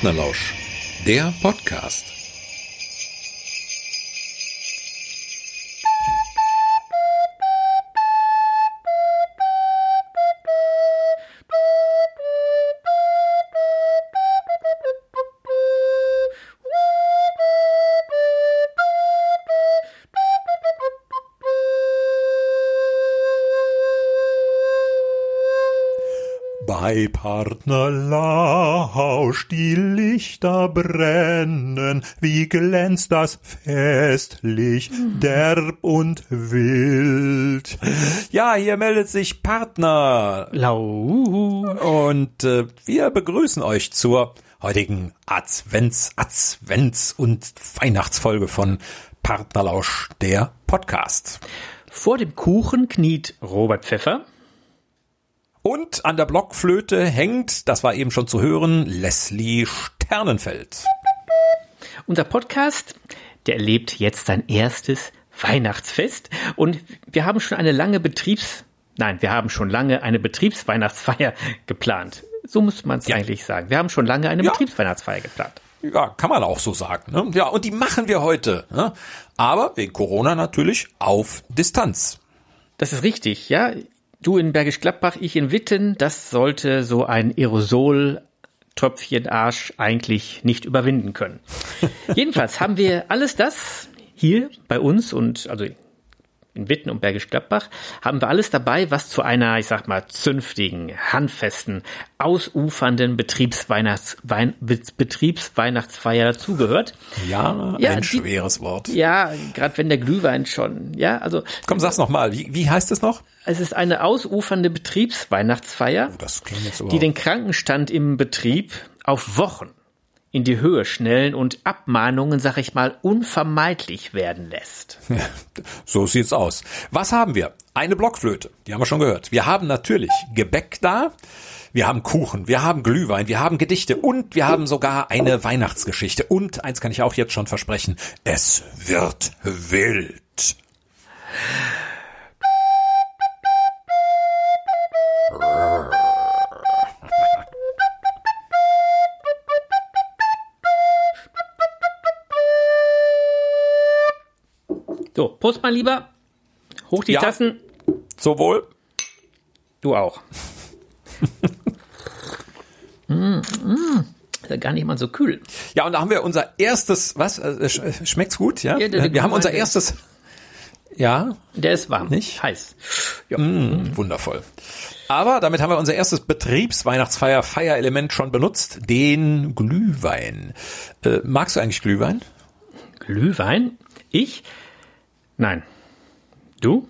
Partnerlausch, der Podcast. Bei Partnerlausch die Lichter brennen, wie glänzt das festlich, derb und wild. Ja, hier meldet sich Partner Lau. und äh, wir begrüßen euch zur heutigen Advents, Advents und Weihnachtsfolge von Partnerlausch, der Podcast. Vor dem Kuchen kniet Robert Pfeffer. Und an der Blockflöte hängt, das war eben schon zu hören, Leslie Sternenfeld. Unser Podcast, der erlebt jetzt sein erstes Weihnachtsfest und wir haben schon eine lange Betriebs, nein, wir haben schon lange eine Betriebsweihnachtsfeier geplant. So muss man es Ja. eigentlich sagen. Wir haben schon lange eine Ja. Betriebsweihnachtsfeier geplant. Ja, kann man auch so sagen. Ne? Ja, und die machen wir heute. Ne? Aber wegen Corona natürlich auf Distanz. Das ist richtig, ja. Du in Bergisch Gladbach, ich in Witten, das sollte so ein Aerosol-Tröpfchenarsch eigentlich nicht überwinden können. Jedenfalls haben wir alles das hier bei uns und also in Witten und Bergisch Gladbach haben wir alles dabei, was zu einer, ich sag mal, zünftigen, handfesten, ausufernden Betriebsweihnachts Wein Betriebsweihnachtsfeier dazugehört. Ja, Ja, ein die- schweres Wort. Ja, gerade wenn der Glühwein schon, ja, also Komm, sag's noch mal. Wie, wie heißt es noch? es ist eine ausufernde Betriebsweihnachtsfeier, jetzt die den Krankenstand im Betrieb auf Wochen in die Höhe schnellen und Abmahnungen, sag ich mal, unvermeidlich werden lässt. so sieht's aus. Was haben wir? Eine Blockflöte. Die haben wir schon gehört. Wir haben natürlich Gebäck da. Wir haben Kuchen, wir haben Glühwein, wir haben Gedichte und wir haben sogar eine Weihnachtsgeschichte. Und eins kann ich auch jetzt schon versprechen. Es wird wild. So, Prost mal lieber. Hoch die Ja. Tassen. Sowohl. Du auch. mm, mm. Ist ja gar nicht mal so kühl. Ja, und da haben wir unser erstes, was? Äh, sch- Schmeckt's gut, ja? Ja, der- der wir haben unser erstes, ja, Der ist warm. Nicht? Heiß. Ja. Mm, wundervoll. Aber damit haben wir unser erstes Betriebsweihnachtsfeier Feierelement schon benutzt, den Glühwein. Äh, magst du eigentlich Glühwein? Glühwein? Ich? Nein. Du?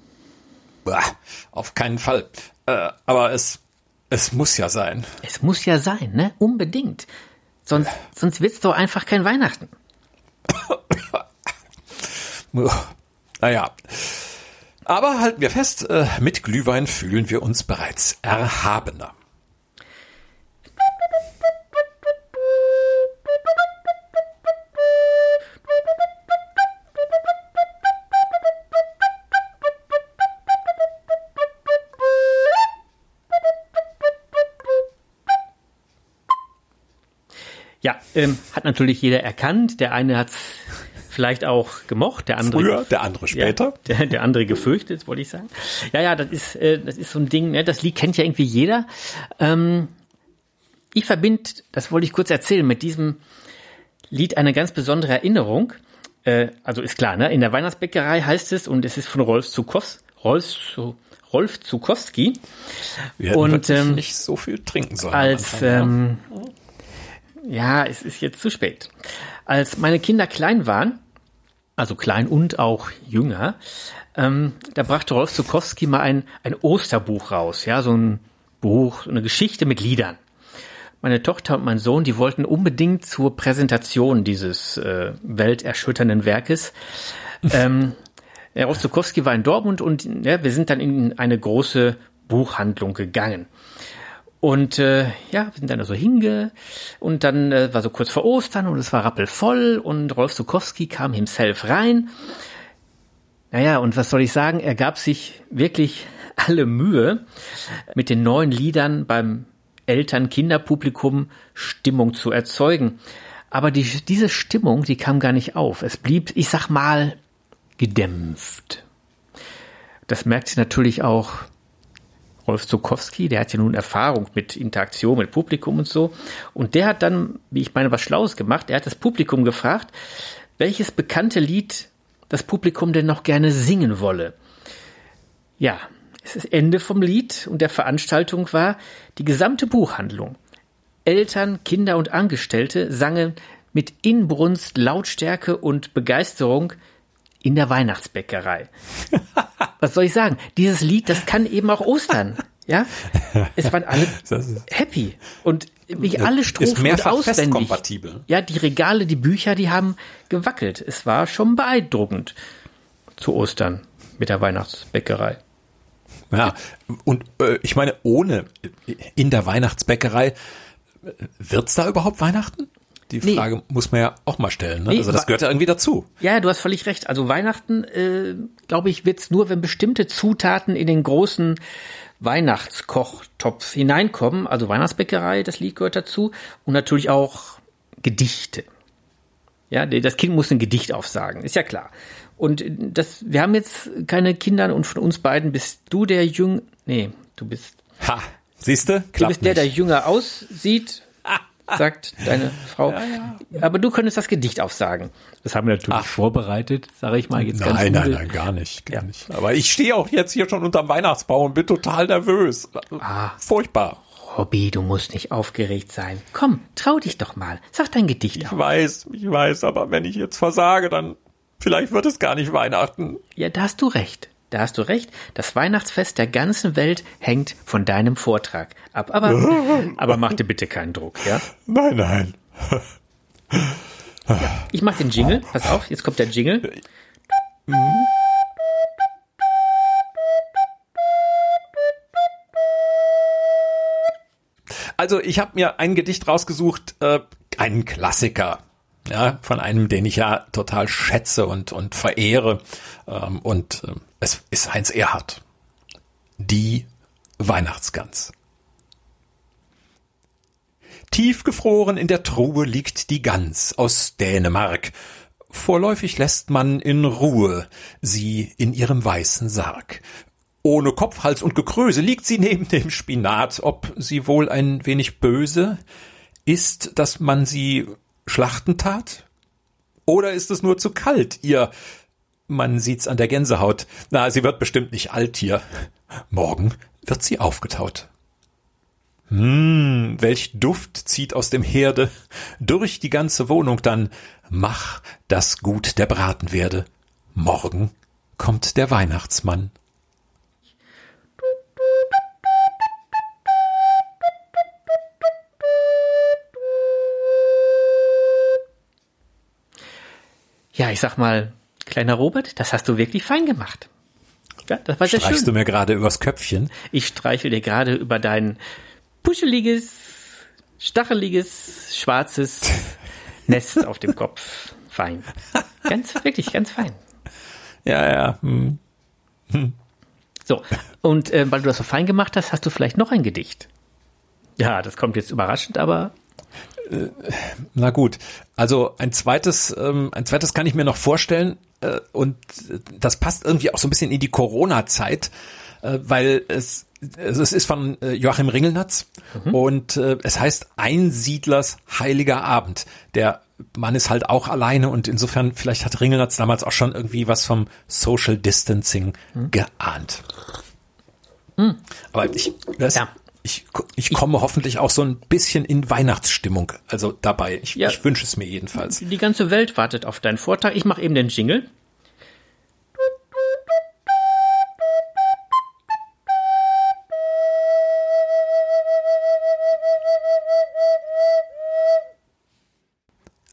Bah, auf keinen Fall. Äh, aber es es muss ja sein. Es muss ja sein, ne? Unbedingt. Sonst, sonst wird's doch einfach kein Weihnachten. Naja. Aber halten wir fest, äh, mit Glühwein fühlen wir uns bereits erhabener. Ja, ähm, hat natürlich jeder erkannt. Der eine hat's vielleicht auch gemocht, der andere Früher, der andere später. Ja, der, der andere gefürchtet, wollte ich sagen. Ja, ja, das ist, äh, das ist so ein Ding, ne? das Lied kennt ja irgendwie jeder. Ähm, ich verbinde, das wollte ich kurz erzählen, mit diesem Lied eine ganz besondere Erinnerung. Äh, also ist klar, ne? in der Weihnachtsbäckerei heißt es, und es ist von Rolf Zukowski, Rolf, Rolf Zukowski, Wir Und, ähm, nicht so viel trinken sollen. als, Anfang, ähm, ja, es ist jetzt zu spät. Als meine Kinder klein waren, also klein und auch jünger, ähm, da brachte Rolf Zukowski mal ein, ein Osterbuch raus, ja, so ein Buch, eine Geschichte mit Liedern. Meine Tochter und mein Sohn, die wollten unbedingt zur Präsentation dieses äh, welterschütternden Werkes. ähm, Rolf Zukowski war in Dortmund und ja, wir sind dann in eine große Buchhandlung gegangen. Und äh, ja, wir sind dann da so hinge und dann äh, war so kurz vor Ostern und es war rappelvoll und Rolf Zukowski kam himself rein. Naja, und was soll ich sagen? Er gab sich wirklich alle Mühe, mit den neuen Liedern beim Eltern-Kinder-Publikum Stimmung zu erzeugen. Aber die, diese Stimmung, die kam gar nicht auf. Es blieb, ich sag mal, gedämpft. Das merkt sich natürlich auch Rolf Zukowski, der hat ja nun Erfahrung mit Interaktion, mit Publikum und so. Und der hat dann, wie ich meine, was Schlaues gemacht. Er hat das Publikum gefragt, welches bekannte Lied das Publikum denn noch gerne singen wolle. Ja, es ist Ende vom Lied und der Veranstaltung war die gesamte Buchhandlung. Eltern, Kinder und Angestellte sangen mit Inbrunst, Lautstärke und Begeisterung in der Weihnachtsbäckerei. Was soll ich sagen? Dieses Lied, das kann eben auch Ostern. Ja, es waren alle happy und nicht alle Strophen ist mehrfach auswendig. festkompatibel. Ja, die Regale, die Bücher, die haben gewackelt. Es war schon beeindruckend zu Ostern mit der Weihnachtsbäckerei. Ja, und äh, ich meine, ohne in der Weihnachtsbäckerei, äh, wird's da überhaupt Weihnachten? Die Nee. Frage muss man ja auch mal stellen. Ne? Nee, also das gehört ja irgendwie dazu. Ja, du hast völlig recht. Also Weihnachten, äh, glaube ich, wird's nur, wenn bestimmte Zutaten in den großen Weihnachtskochtopf hineinkommen. Also Weihnachtsbäckerei, das Lied gehört dazu. Und natürlich auch Gedichte. Ja, das Kind muss ein Gedicht aufsagen, ist ja klar. Und das, wir haben jetzt keine Kinder und von uns beiden bist du der Jüng, nee, du bist, Ha, siehste? du Klappt bist der, der nicht. jünger aussieht, sagt deine Frau. Aber du könntest das Gedicht aufsagen. Das haben wir natürlich vorbereitet, sage ich mal jetzt ganz Nein, nein, nein, gar nicht, gar Ja. nicht. Aber ich stehe auch jetzt hier schon unterm Weihnachtsbaum und bin total nervös. Ah. Furchtbar. Robby, du musst nicht aufgeregt sein. Komm, trau dich doch mal. Sag dein Gedicht Ich auf. weiß, ich weiß, aber wenn ich jetzt versage, dann vielleicht wird es gar nicht Weihnachten. Ja, da hast du recht. Da hast du recht. Das Weihnachtsfest der ganzen Welt hängt von deinem Vortrag ab. Aber, aber mach dir bitte keinen Druck, ja? Nein, nein. Ich mach den Jingle. Pass auf, jetzt kommt der Jingle. Also ich habe mir ein Gedicht rausgesucht, äh, einen Klassiker, ja, von einem, den ich ja total schätze und und verehre. Ähm, und äh, es ist Heinz Erhardt. Die Weihnachtsgans. Tiefgefroren in der Truhe liegt die Gans aus Dänemark. Vorläufig lässt man in Ruhe sie in ihrem weißen Sarg. Ohne Kopf, Hals und Gekröse liegt sie neben dem Spinat. Ob sie wohl ein wenig böse ist, dass man sie schlachten tat? Oder ist es nur zu kalt, ihr? Man sieht's an der Gänsehaut. Na, sie wird bestimmt nicht alt hier. Morgen wird sie aufgetaut. Hm, welch Duft zieht aus dem Herde durch die ganze Wohnung dann. Mach, dass gut der Braten werde. Morgen kommt der Weihnachtsmann. Ja, ich sag mal, kleiner Robert, das hast du wirklich fein gemacht. Ja, das war sehr Streichst du schön. mir gerade übers Köpfchen? Ich streichel dir gerade über dein puscheliges, stacheliges, schwarzes Nest auf dem Kopf. Fein. Ganz, wirklich ganz fein. Ja, ja. Hm. So, und äh, weil du das so fein gemacht hast, hast du vielleicht noch ein Gedicht. Ja, das kommt jetzt überraschend, aber Na gut. Also ein zweites, ähm, ein zweites kann ich mir noch vorstellen. Äh, und das passt irgendwie auch so ein bisschen in die Corona-Zeit, äh, weil es, es ist von äh, Joachim Ringelnatz und äh, es heißt Einsiedlers heiliger Abend. Der Mann ist halt auch alleine und insofern vielleicht hat Ringelnatz damals auch schon irgendwie was vom Social Distancing geahnt. Aber ich, das, Ja. Ich, ich komme hoffentlich auch so ein bisschen in Weihnachtsstimmung, also dabei. Ich, Ja. ich wünsche es mir jedenfalls. die ganze Welt wartet auf deinen Vortrag. Ich mache eben den Jingle.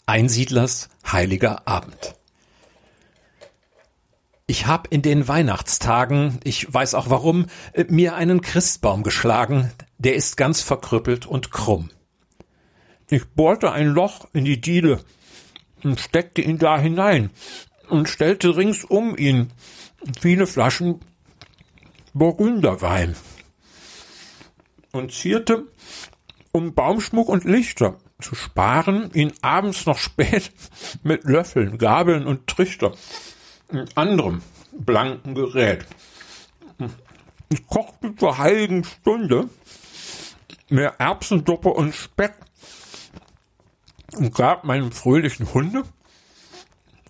Einsiedlers heiliger Abend. Ich hab in den Weihnachtstagen, ich weiß auch warum, äh, mir einen Christbaum geschlagen, der ist ganz verkrüppelt und krumm. Ich bohrte ein Loch in die Diele und steckte ihn da hinein und stellte rings um ihn viele Flaschen Burgunderwein und zierte um Baumschmuck und Lichter zu sparen, ihn abends noch spät mit Löffeln, Gabeln und Trichter anderem blanken Gerät. Ich kochte zur heiligen Stunde mehr Erbsenduppe und Speck und gab meinem fröhlichen Hunde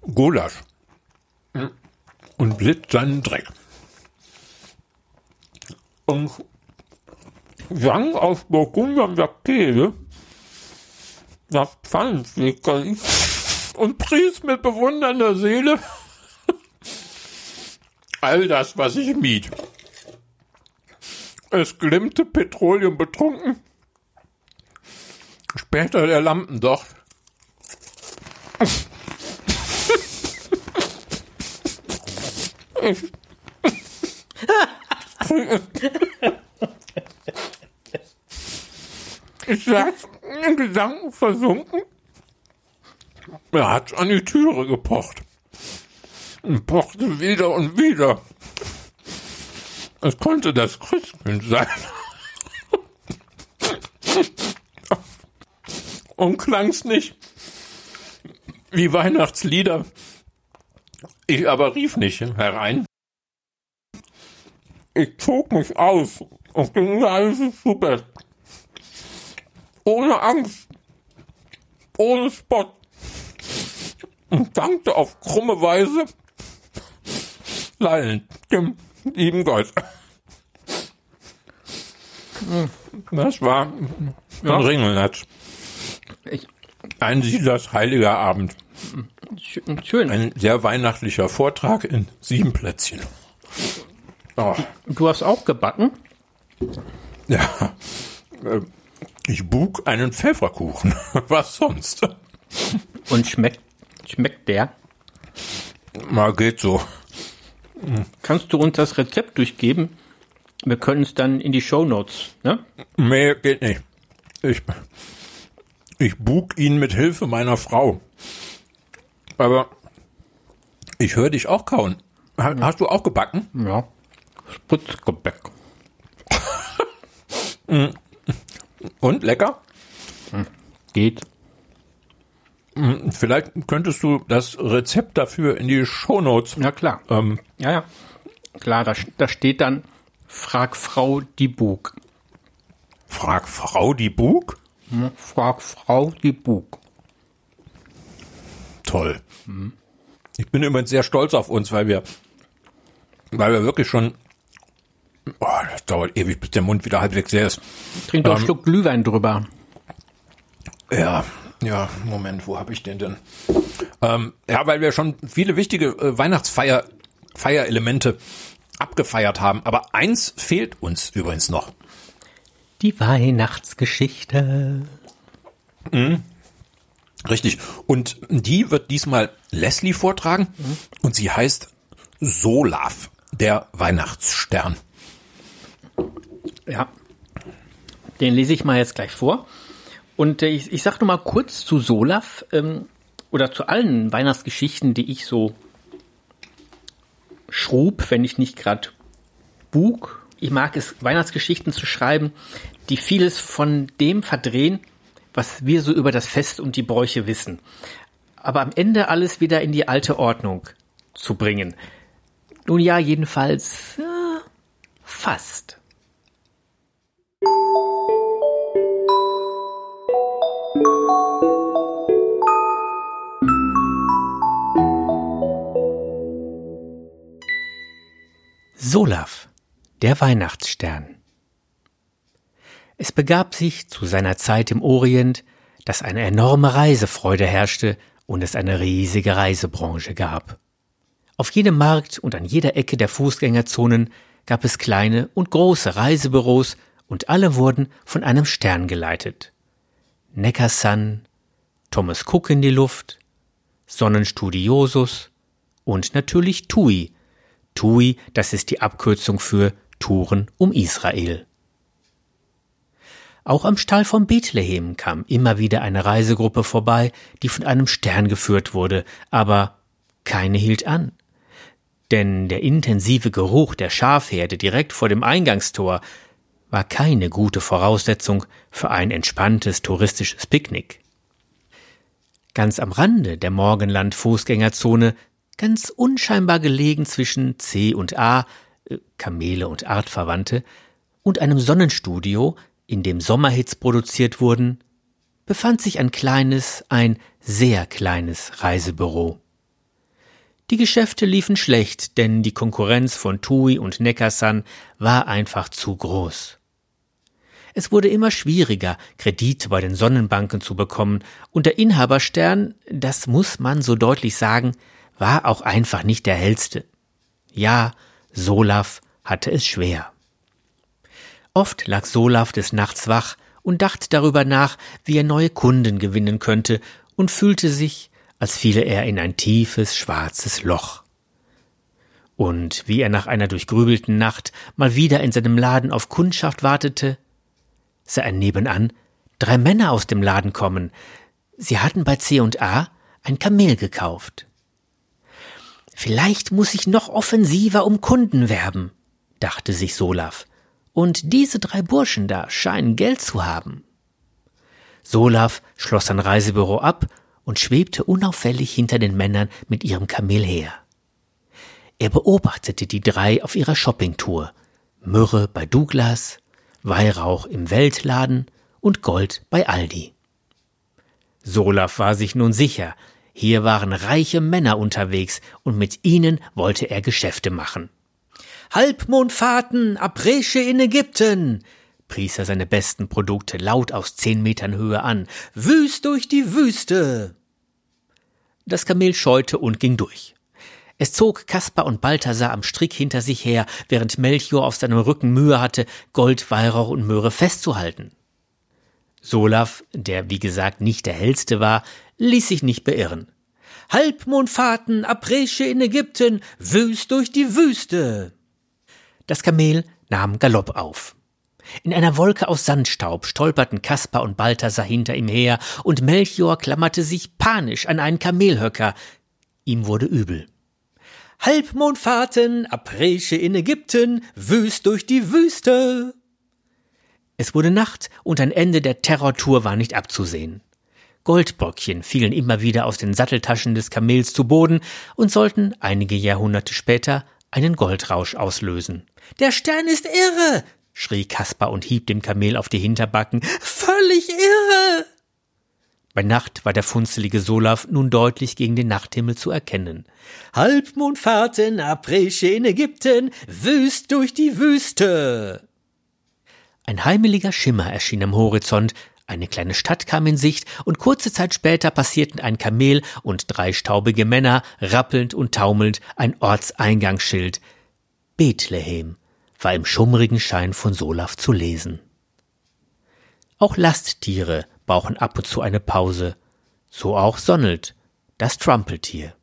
Gulasch und litt seinen Dreck. Und sang aus Burgunder der Kehle das Pfannenflickerli und pries mit bewundernder Seele all das, was ich mied. Es glimmte Petroleum betrunken, später der Lampendocht. Ich, ich saß in Gedanken versunken. Er hat an die Türe gepocht. Und pochte wieder und wieder. Es konnte das Christkind sein. Und klang's nicht wie Weihnachtslieder. Ich aber rief nicht herein. Ich zog mich aus und ging leise zu Bett. Ohne Angst, ohne Spott. Und dankte auf krumme Weise leidend dem lieben Gott. Das war ja. Ringelnatz. Ein Siedlers heiliger Abend. sch- schön. Ein sehr weihnachtlicher Vortrag in sieben Plätzchen. Oh, Du hast auch gebacken. ja. Äh, Ich bug einen Pfefferkuchen. Was sonst? Und schmeckt, schmeckt der? Mal geht so. Kannst du uns das Rezept durchgeben? Wir können es dann in die Shownotes, ne? Nee, geht nicht. Ich, ich bug ihn mit Hilfe meiner Frau. Aber ich höre dich auch kauen. Ha- Hast du auch gebacken? Ja. Spritzgebäck. Und lecker? Geht. Vielleicht könntest du das Rezept dafür in die Shownotes. Ja, klar. Ähm, Ja, ja. Klar, da, da steht dann, frag Frau die Bug. frag Frau die Bug? Hm, Frag Frau die Bug. Toll. Ich bin übrigens sehr stolz auf uns, weil wir, weil wir wirklich schon, oh, das dauert ewig, bis der Mund wieder halbwegs leer ist. Trink doch einen Ähm, Schluck Glühwein drüber. Ja, ja, Moment, wo habe ich den denn? Ähm, ja, weil wir schon viele wichtige äh, Weihnachtsfeier Feierelemente abgefeiert haben, aber eins fehlt uns übrigens noch. Die Weihnachtsgeschichte. Richtig. Und die wird diesmal Leslie vortragen und sie heißt Solaf, der Weihnachtsstern. Ja. Den lese ich mal jetzt gleich vor. Und äh, ich, ich sag nur mal kurz zu Solaf ähm, oder zu allen Weihnachtsgeschichten, die ich so schrub, wenn ich nicht gerade bug. Ich mag es, Weihnachtsgeschichten zu schreiben, die vieles von dem verdrehen, was wir so über das Fest und die Bräuche wissen. Aber am Ende alles wieder in die alte Ordnung zu bringen. Nun ja, jedenfalls äh, fast. Solaf, der Weihnachtsstern. Es begab sich zu seiner Zeit im Orient, dass eine enorme Reisefreude herrschte und es eine riesige Reisebranche gab. Auf jedem Markt und an jeder Ecke der Fußgängerzonen gab es kleine und große Reisebüros und alle wurden von einem Stern geleitet. Neckarsun, Thomas Cook in die Luft, Sonnenstudiosus und natürlich TUI. TUI, das ist die Abkürzung für Touren um Israel. Auch am Stall von Bethlehem kam immer wieder eine Reisegruppe vorbei, die von einem Stern geführt wurde, aber keine hielt an. Denn der intensive Geruch der Schafherde direkt vor dem Eingangstor, war keine gute Voraussetzung für ein entspanntes touristisches Picknick. Ganz am Rande der Morgenland-Fußgängerzone, ganz unscheinbar gelegen zwischen C und A, äh, Kamele und Artverwandte, und einem Sonnenstudio, in dem Sommerhits produziert wurden, befand sich ein kleines, ein sehr kleines Reisebüro. Die Geschäfte liefen schlecht, denn die Konkurrenz von TUI und Neckarsan war einfach zu groß. Es wurde immer schwieriger, Kredite bei den Sonnenbanken zu bekommen, und der Inhaberstern, das muss man so deutlich sagen, war auch einfach nicht der hellste. Ja, Solaf hatte es schwer. Oft lag Solaf des Nachts wach und dachte darüber nach, wie er neue Kunden gewinnen könnte und fühlte sich, als fiele er in ein tiefes, schwarzes Loch. Und wie er nach einer durchgrübelten Nacht mal wieder in seinem Laden auf Kundschaft wartete, sah er nebenan drei Männer aus dem Laden kommen. Sie hatten bei C&A ein Kamel gekauft. Vielleicht muss ich noch offensiver um Kunden werben, dachte sich Solaf. Und diese drei Burschen da scheinen Geld zu haben. Solaf schloss sein Reisebüro ab und schwebte unauffällig hinter den Männern mit ihrem Kamel her. Er beobachtete die drei auf ihrer Shoppingtour. Myrrhe bei Douglas, Weihrauch im Weltladen und Gold bei Aldi. Solaf war sich nun sicher, hier waren reiche Männer unterwegs und mit ihnen wollte er Geschäfte machen. Halbmondfahrten, Abresche in Ägypten, pries er seine besten Produkte laut aus zehn Metern Höhe an. Wüst durch die Wüste! Das Kamel scheute und ging durch. Es zog Kaspar und Balthasar am Strick hinter sich her, während Melchior auf seinem Rücken Mühe hatte, Gold, Weihrauch und Möhre festzuhalten. Solaf, der wie gesagt nicht der hellste war, ließ sich nicht beirren. Halbmondfahrten, Abresche in Ägypten, Wüst durch die Wüste! Das Kamel nahm Galopp auf. In einer Wolke aus Sandstaub stolperten Kaspar und Balthasar hinter ihm her, und Melchior klammerte sich panisch an einen Kamelhöcker. Ihm wurde übel. Halbmondfahrten, Abresche in Ägypten, wüst durch die Wüste. Es wurde Nacht und ein Ende der Terrortour war nicht abzusehen. Goldbröckchen fielen immer wieder aus den Satteltaschen des Kamels zu Boden und sollten einige Jahrhunderte später einen Goldrausch auslösen. Der Stern ist irre, schrie Kaspar und hieb dem Kamel auf die Hinterbacken. Völlig irre! Bei Nacht war der funzelige Solaf nun deutlich gegen den Nachthimmel zu erkennen. Halbmondfahrten, Abresche in Ägypten, wüst durch die Wüste! Ein heimeliger Schimmer erschien am Horizont, eine kleine Stadt kam in Sicht, und kurze Zeit später passierten ein Kamel und drei staubige Männer, rappelnd und taumelnd, ein Ortseingangsschild. Bethlehem war im schummrigen Schein von Solaf zu lesen. Auch Lasttiere brauchen ab und zu eine Pause, so auch Sonnelt, das Trumpeltier.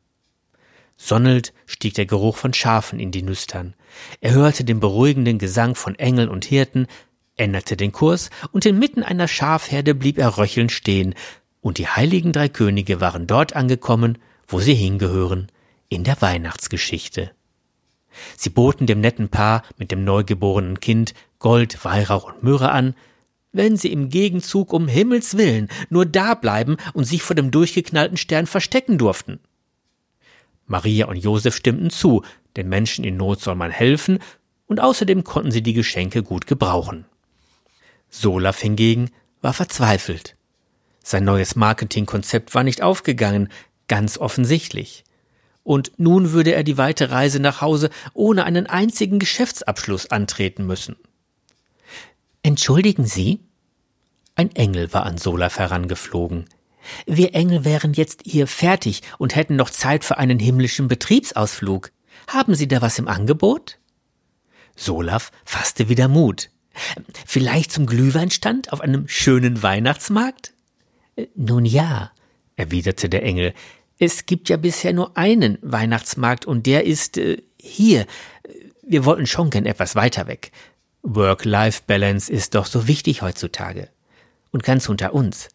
Sonnelt stieg der Geruch von Schafen in die Nüstern. Er hörte den beruhigenden Gesang von Engeln und Hirten, änderte den Kurs, und inmitten einer Schafherde blieb er röchelnd stehen, und die heiligen drei Könige waren dort angekommen, wo sie hingehören, in der Weihnachtsgeschichte. Sie boten dem netten Paar mit dem neugeborenen Kind Gold, Weihrauch und Myrrhe an, wenn sie im Gegenzug um Himmels willen nur da bleiben und sich vor dem durchgeknallten Stern verstecken durften. Maria und Josef stimmten zu, den Menschen in Not soll man helfen, und außerdem konnten sie die Geschenke gut gebrauchen. Solaf hingegen war verzweifelt. Sein neues Marketingkonzept war nicht aufgegangen, ganz offensichtlich und nun würde er die weite Reise nach Hause ohne einen einzigen Geschäftsabschluss antreten müssen. Entschuldigen Sie? Ein Engel war an Solaf herangeflogen. Wir Engel wären jetzt hier fertig und hätten noch Zeit für einen himmlischen Betriebsausflug. Haben Sie da was im Angebot? Solaf fasste wieder Mut. Vielleicht zum Glühweinstand auf einem schönen Weihnachtsmarkt? Nun ja, erwiderte der Engel, es gibt ja bisher nur einen Weihnachtsmarkt und der ist äh, hier. Wir wollten schon gern etwas weiter weg. Work-Life-Balance ist doch so wichtig heutzutage. Und ganz unter uns.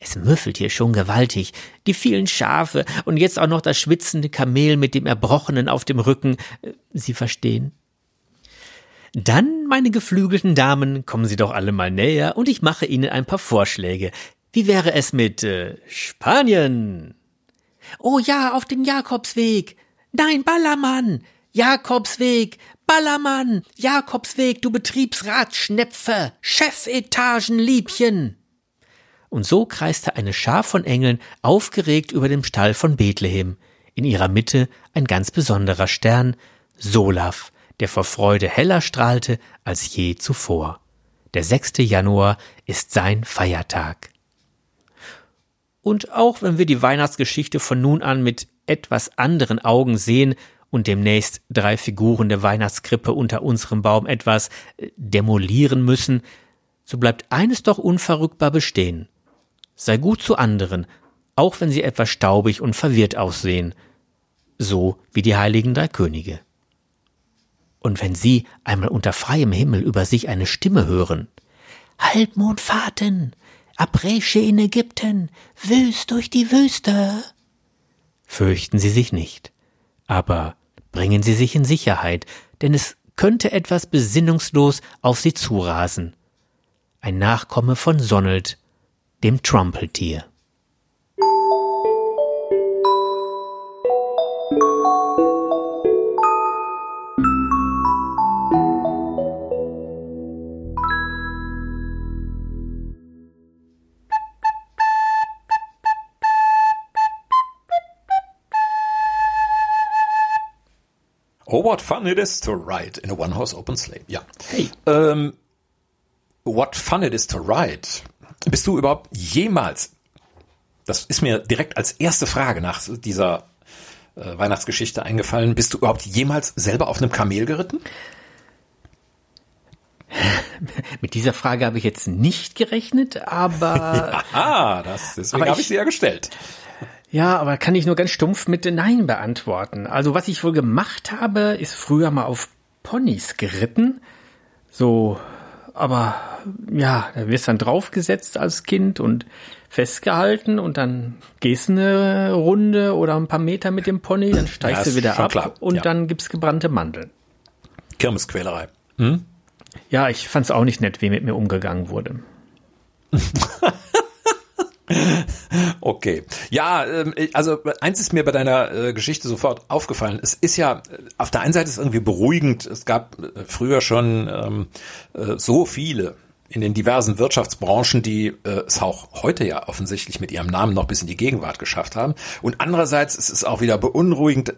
Es müffelt hier schon gewaltig. Die vielen Schafe und jetzt auch noch das schwitzende Kamel mit dem Erbrochenen auf dem Rücken. Äh, Sie verstehen? Dann, meine geflügelten Damen, kommen Sie doch alle mal näher und ich mache Ihnen ein paar Vorschläge. Wie wäre es mit äh, Spanien? Oh ja, auf dem Jakobsweg. Nein, Ballermann. Jakobsweg, Ballermann, Jakobsweg, du Betriebsratschnepfe, Chefetagenliebchen. Und so kreiste eine Schar von Engeln aufgeregt über dem Stall von Bethlehem. In ihrer Mitte ein ganz besonderer Stern, Solaf, der vor Freude heller strahlte als je zuvor. Der 6. Januar ist sein Feiertag. Und auch wenn wir die Weihnachtsgeschichte von nun an mit etwas anderen Augen sehen und demnächst drei Figuren der Weihnachtskrippe unter unserem Baum etwas äh, demolieren müssen, so bleibt eines doch unverrückbar bestehen. Sei gut zu anderen, auch wenn sie etwas staubig und verwirrt aussehen, so wie die heiligen drei Könige. Und wenn Sie einmal unter freiem Himmel über sich eine Stimme hören, Halbmondfahrten, Abresche in Ägypten, Wüst durch die Wüste, fürchten Sie sich nicht, aber bringen Sie sich in Sicherheit, denn es könnte etwas besinnungslos auf Sie zurasen. Ein Nachkomme von Sonnelt, dem Trumpeltier. What fun it is to ride in a one-horse open sleigh. Ja. Hey. Ähm, what fun it is to ride. Bist du überhaupt jemals, das ist mir direkt als erste Frage nach dieser äh, Weihnachtsgeschichte eingefallen, bist du überhaupt jemals selber auf einem Kamel geritten? Mit dieser Frage habe ich jetzt nicht gerechnet, aber. Ah, das, deswegen habe ich, ich sie ja gestellt. Ja, aber kann ich nur ganz stumpf mit Nein beantworten. Also was ich wohl gemacht habe, ist früher mal auf Ponys geritten. So, aber ja, da wirst dann draufgesetzt als Kind und festgehalten und dann gehst eine Runde oder ein paar Meter mit dem Pony, dann steigst ja, du wieder ab klar. und ja. dann gibt's gebrannte Mandeln. Kirmesquälerei. Hm? Ja, ich fand's auch nicht nett, wie mit mir umgegangen wurde. Okay. Ja, ähm, also eins ist mir bei deiner äh, Geschichte sofort aufgefallen. Es ist ja, äh, auf der einen Seite ist es irgendwie beruhigend. Es gab äh, früher schon ähm, so viele in den diversen Wirtschaftsbranchen, die äh, es auch heute ja offensichtlich mit ihrem Namen noch bis in die Gegenwart geschafft haben. Und andererseits ist es auch wieder beunruhigend,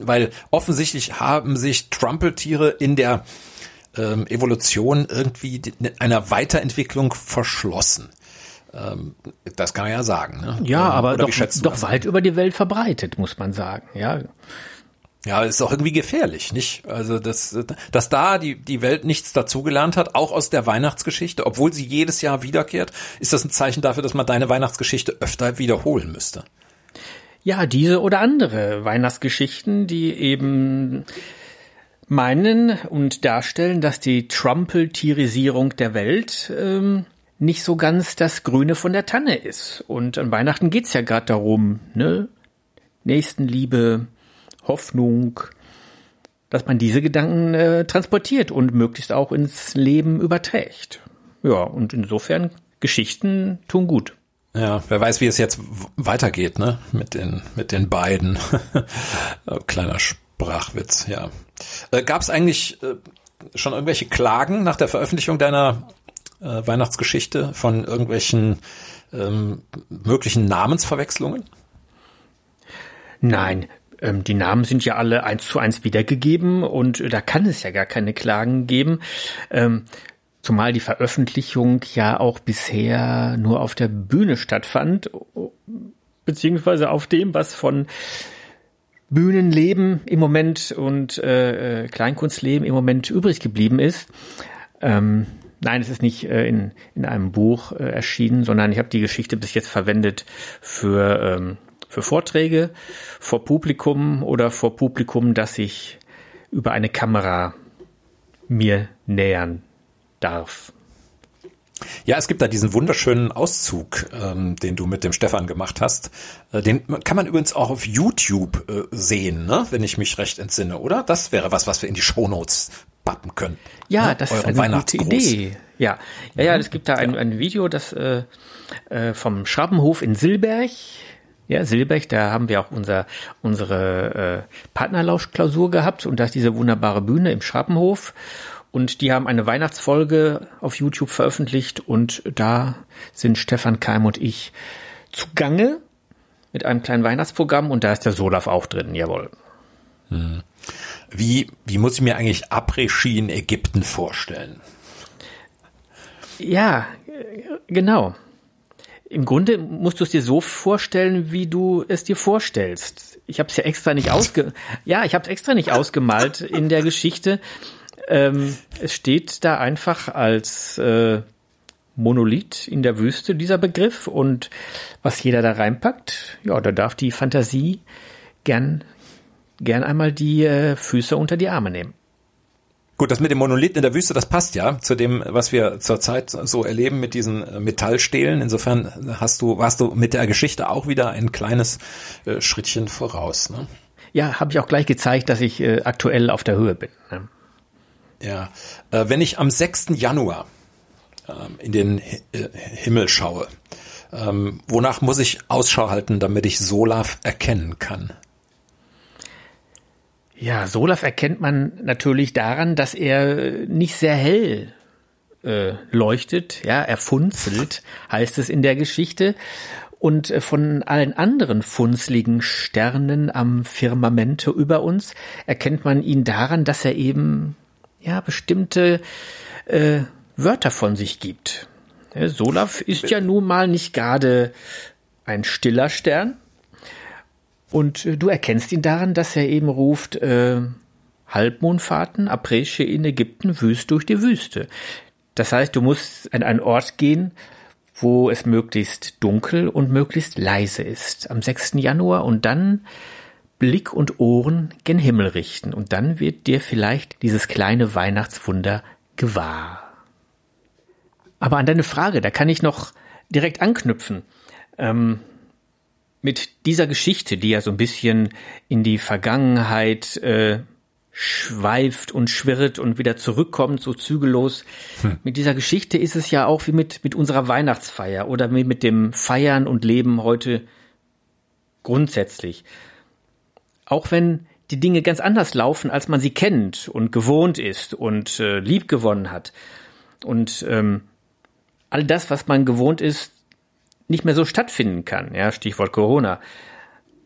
weil offensichtlich haben sich Trumpeltiere in der ähm, Evolution irgendwie einer Weiterentwicklung verschlossen. Ähm, das kann man ja sagen. Ne? Ja, ähm, aber doch, doch weit über die Welt verbreitet, muss man sagen. Ja. Ja, ist auch irgendwie gefährlich, nicht? Also, dass, dass da die, die Welt nichts dazugelernt hat, auch aus der Weihnachtsgeschichte, obwohl sie jedes Jahr wiederkehrt, ist das ein Zeichen dafür, dass man deine Weihnachtsgeschichte öfter wiederholen müsste. Ja, diese oder andere Weihnachtsgeschichten, die eben meinen und darstellen, dass die Trumpeltierisierung der Welt ähm, nicht so ganz das Grüne von der Tanne ist. Und an Weihnachten geht's ja gerade darum, ne? Nächstenliebe, Hoffnung, dass man diese Gedanken äh, transportiert und möglichst auch ins Leben überträgt. Ja, und insofern Geschichten tun gut. Ja, wer weiß, wie es jetzt weitergeht, ne? Mit den, mit den beiden. Kleiner Sprachwitz, ja. Äh, Gab es eigentlich äh, schon irgendwelche Klagen nach der Veröffentlichung deiner äh, Weihnachtsgeschichte von irgendwelchen ähm, möglichen Namensverwechslungen? Nein, ähm, die Namen sind ja alle eins zu eins wiedergegeben und da kann es ja gar keine Klagen geben. Ähm, zumal die Veröffentlichung ja auch bisher nur auf der Bühne stattfand, beziehungsweise auf dem, was von Bühnenleben im Moment und äh, äh Kleinkunstleben im Moment übrig geblieben ist. Ähm, Nein, es ist nicht äh, in, in einem Buch äh, erschienen, sondern ich habe die Geschichte bis jetzt verwendet für, ähm, für Vorträge vor Publikum oder vor Publikum, das ich über eine Kamera mir nähern darf. Ja, es gibt da diesen wunderschönen Auszug, ähm, den du mit dem Stefan gemacht hast. Äh, den kann man übrigens auch auf YouTube äh, sehen, ne? wenn ich mich recht entsinne, oder? Das wäre was, was wir in die Shownotes aufpappen können. Ja, ne? das ist Euren eine gute. Idee. Ja, ja, ja, es gibt da ein, ein Video, das äh, äh, vom Schrabenhof in Silberg. Ja, Silberg, da haben wir auch unser, unsere äh, Partnerlauschklausur gehabt und da ist diese wunderbare Bühne im Schrabenhof. Und die haben eine Weihnachtsfolge auf YouTube veröffentlicht und da sind Stefan Keim und ich zugange mit einem kleinen Weihnachtsprogramm und da ist der Solaf auch drin, jawohl. Wie, wie muss ich mir eigentlich Après-Ski in Ägypten vorstellen? Ja, genau. Im Grunde musst du es dir so vorstellen, wie du es dir vorstellst. Ich habe es ja extra nicht ausge ja, ich habe extra nicht ausgemalt in der Geschichte. Ähm, es steht da einfach als äh, Monolith in der Wüste dieser Begriff und was jeder da reinpackt, ja, da darf die Fantasie gern gern einmal die äh, Füße unter die Arme nehmen. Gut, das mit dem Monolithen in der Wüste, das passt ja zu dem, was wir zurzeit so erleben mit diesen äh, Metallstählen. Insofern hast du, warst du mit der Geschichte auch wieder ein kleines äh, Schrittchen voraus. Ne? Ja, habe ich auch gleich gezeigt, dass ich äh, aktuell auf der Höhe bin. Ne? Ja, äh, wenn ich am 6. Januar ähm, in den Hi äh, Himmel schaue, ähm, wonach muss ich Ausschau halten, damit ich Solaf erkennen kann? Ja, Solaf erkennt man natürlich daran, dass er nicht sehr hell äh, leuchtet. Ja, er funzelt, heißt es in der Geschichte. Und äh, von allen anderen funzligen Sternen am Firmamente über uns erkennt man ihn daran, dass er eben ja bestimmte äh, Wörter von sich gibt. Ja, Solaf ist ja nun mal nicht gerade ein stiller Stern. Und äh, du erkennst ihn daran, dass er eben ruft, äh, Halbmondfahrten, Apresche in Ägypten, Wüst durch die Wüste. Das heißt, du musst an einen Ort gehen, wo es möglichst dunkel und möglichst leise ist, am 6. Januar und dann Blick und Ohren gen Himmel richten und dann wird dir vielleicht dieses kleine Weihnachtswunder gewahr. Aber an deine Frage, da kann ich noch direkt anknüpfen. Ähm, mit dieser Geschichte, die ja so ein bisschen in die Vergangenheit äh, schweift und schwirrt und wieder zurückkommt, so zügellos. Hm. Mit dieser Geschichte ist es ja auch wie mit, mit unserer Weihnachtsfeier oder wie mit dem Feiern und Leben heute grundsätzlich. Auch wenn die Dinge ganz anders laufen, als man sie kennt und gewohnt ist und äh, lieb gewonnen hat. Und ähm, all das, was man gewohnt ist, nicht mehr so stattfinden kann. Ja, Stichwort Corona.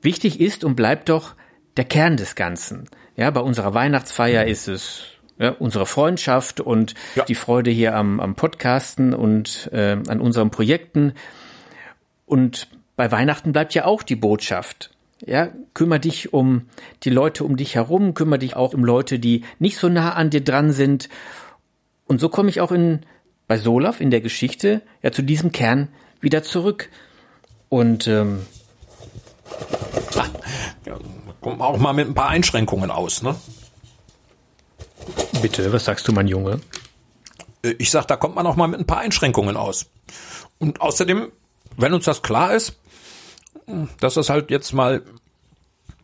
Wichtig ist und bleibt doch der Kern des Ganzen. Ja, bei unserer Weihnachtsfeier ist es ja, unsere Freundschaft und ja. die Freude hier am, am Podcasten und äh, an unseren Projekten. Und bei Weihnachten bleibt ja auch die Botschaft. Ja, kümmere dich um die Leute um dich herum, kümmere dich auch um Leute, die nicht so nah an dir dran sind. Und so komme ich auch in, bei Solaf in der Geschichte ja zu diesem Kern wieder zurück. Und ähm, ah, ja, kommt auch mal mit ein paar Einschränkungen aus, ne? Bitte, was sagst du, mein Junge? Ich sag, da kommt man auch mal mit ein paar Einschränkungen aus. Und außerdem, wenn uns das klar ist, dass das halt jetzt mal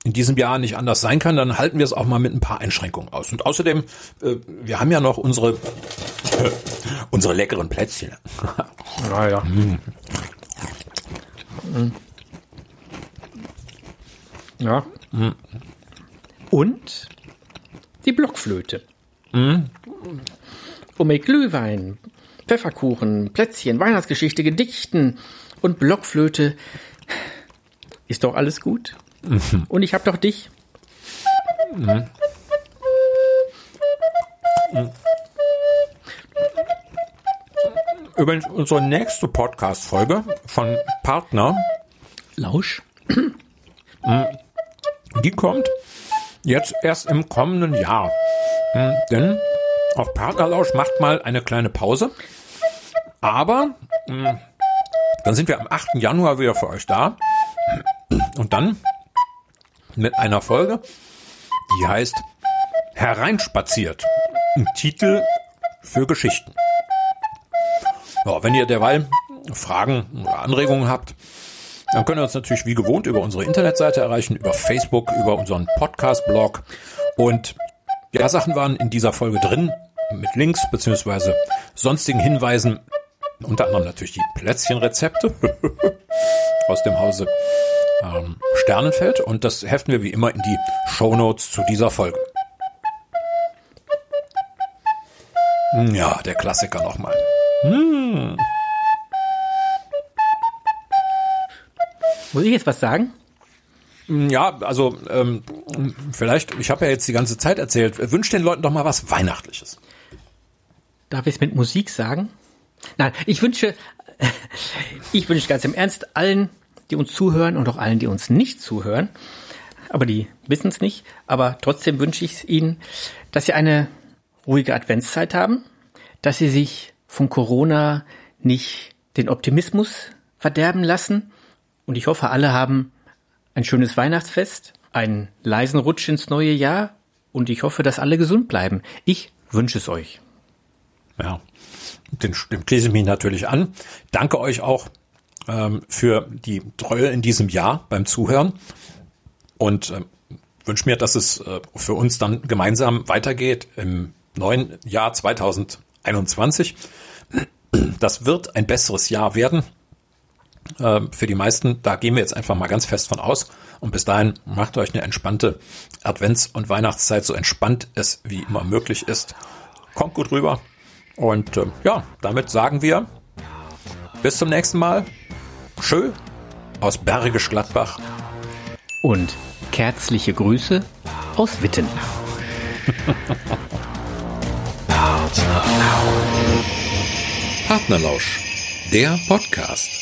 in diesem Jahr nicht anders sein kann, dann halten wir es auch mal mit ein paar Einschränkungen aus. Und außerdem, äh, wir haben ja noch unsere äh, unsere leckeren Plätzchen. Naja. Mm. Ja. Mm. Und die Blockflöte. Mm. Und mit Glühwein, Pfefferkuchen, Plätzchen, Weihnachtsgeschichte, Gedichten und Blockflöte ist doch alles gut. Mhm. Und ich hab doch dich. Mhm. Übrigens, unsere nächste Podcast-Folge von Partner Lausch, die kommt jetzt erst im kommenden Jahr. Denn auch Partnerlausch macht mal eine kleine Pause. Aber dann sind wir am 8. Januar wieder für euch da. Und dann mit einer Folge, die heißt Hereinspaziert. Ein Titel für Geschichten. Ja, wenn ihr derweil Fragen oder Anregungen habt, dann könnt ihr uns natürlich wie gewohnt über unsere Internetseite erreichen, über Facebook, über unseren Podcast-Blog. Und Lehrsachen waren in dieser Folge drin, mit Links beziehungsweise sonstigen Hinweisen. Unter anderem natürlich die Plätzchenrezepte aus dem Hause ähm, Sternenfeld. Und das heften wir wie immer in die Shownotes zu dieser Folge. Ja, der Klassiker nochmal. Hm. Muss ich jetzt was sagen? Ja, also ähm, vielleicht, ich habe ja jetzt die ganze Zeit erzählt, wünscht den Leuten doch mal was Weihnachtliches. Darf ich es mit Musik sagen? Nein, ich wünsche, ich wünsche ganz im Ernst allen, die uns zuhören und auch allen, die uns nicht zuhören, aber die wissen es nicht, aber trotzdem wünsche ich es ihnen, dass sie eine ruhige Adventszeit haben, dass sie sich von Corona nicht den Optimismus verderben lassen und ich hoffe, alle haben ein schönes Weihnachtsfest, einen leisen Rutsch ins neue Jahr und ich hoffe, dass alle gesund bleiben. Ich wünsche es euch. Ja, dem, dem schließe ich mich natürlich an. Danke euch auch ähm, für die Treue in diesem Jahr beim Zuhören und äh, wünsche mir, dass es äh, für uns dann gemeinsam weitergeht im neuen Jahr 2021. Das wird ein besseres Jahr werden äh, für die meisten. Da gehen wir jetzt einfach mal ganz fest von aus. Und bis dahin macht euch eine entspannte Advents- und Weihnachtszeit, so entspannt es wie immer möglich ist. Kommt gut rüber. Und äh, ja, damit sagen wir bis zum nächsten Mal. Schön aus Bergisch Gladbach. Und herzliche Grüße aus Witten. Partnerlausch, der Podcast.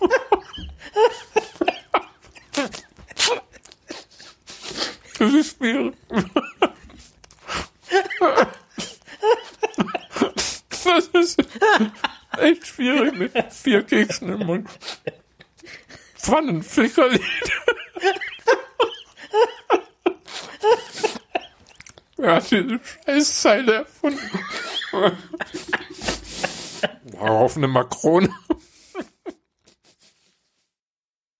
Das ist schwierig. Das ist echt schwierig mit vier Keksen im Mund. Pfannenfickerlied. Wer hat diese Scheißzeile erfunden? Darauf eine Makrone.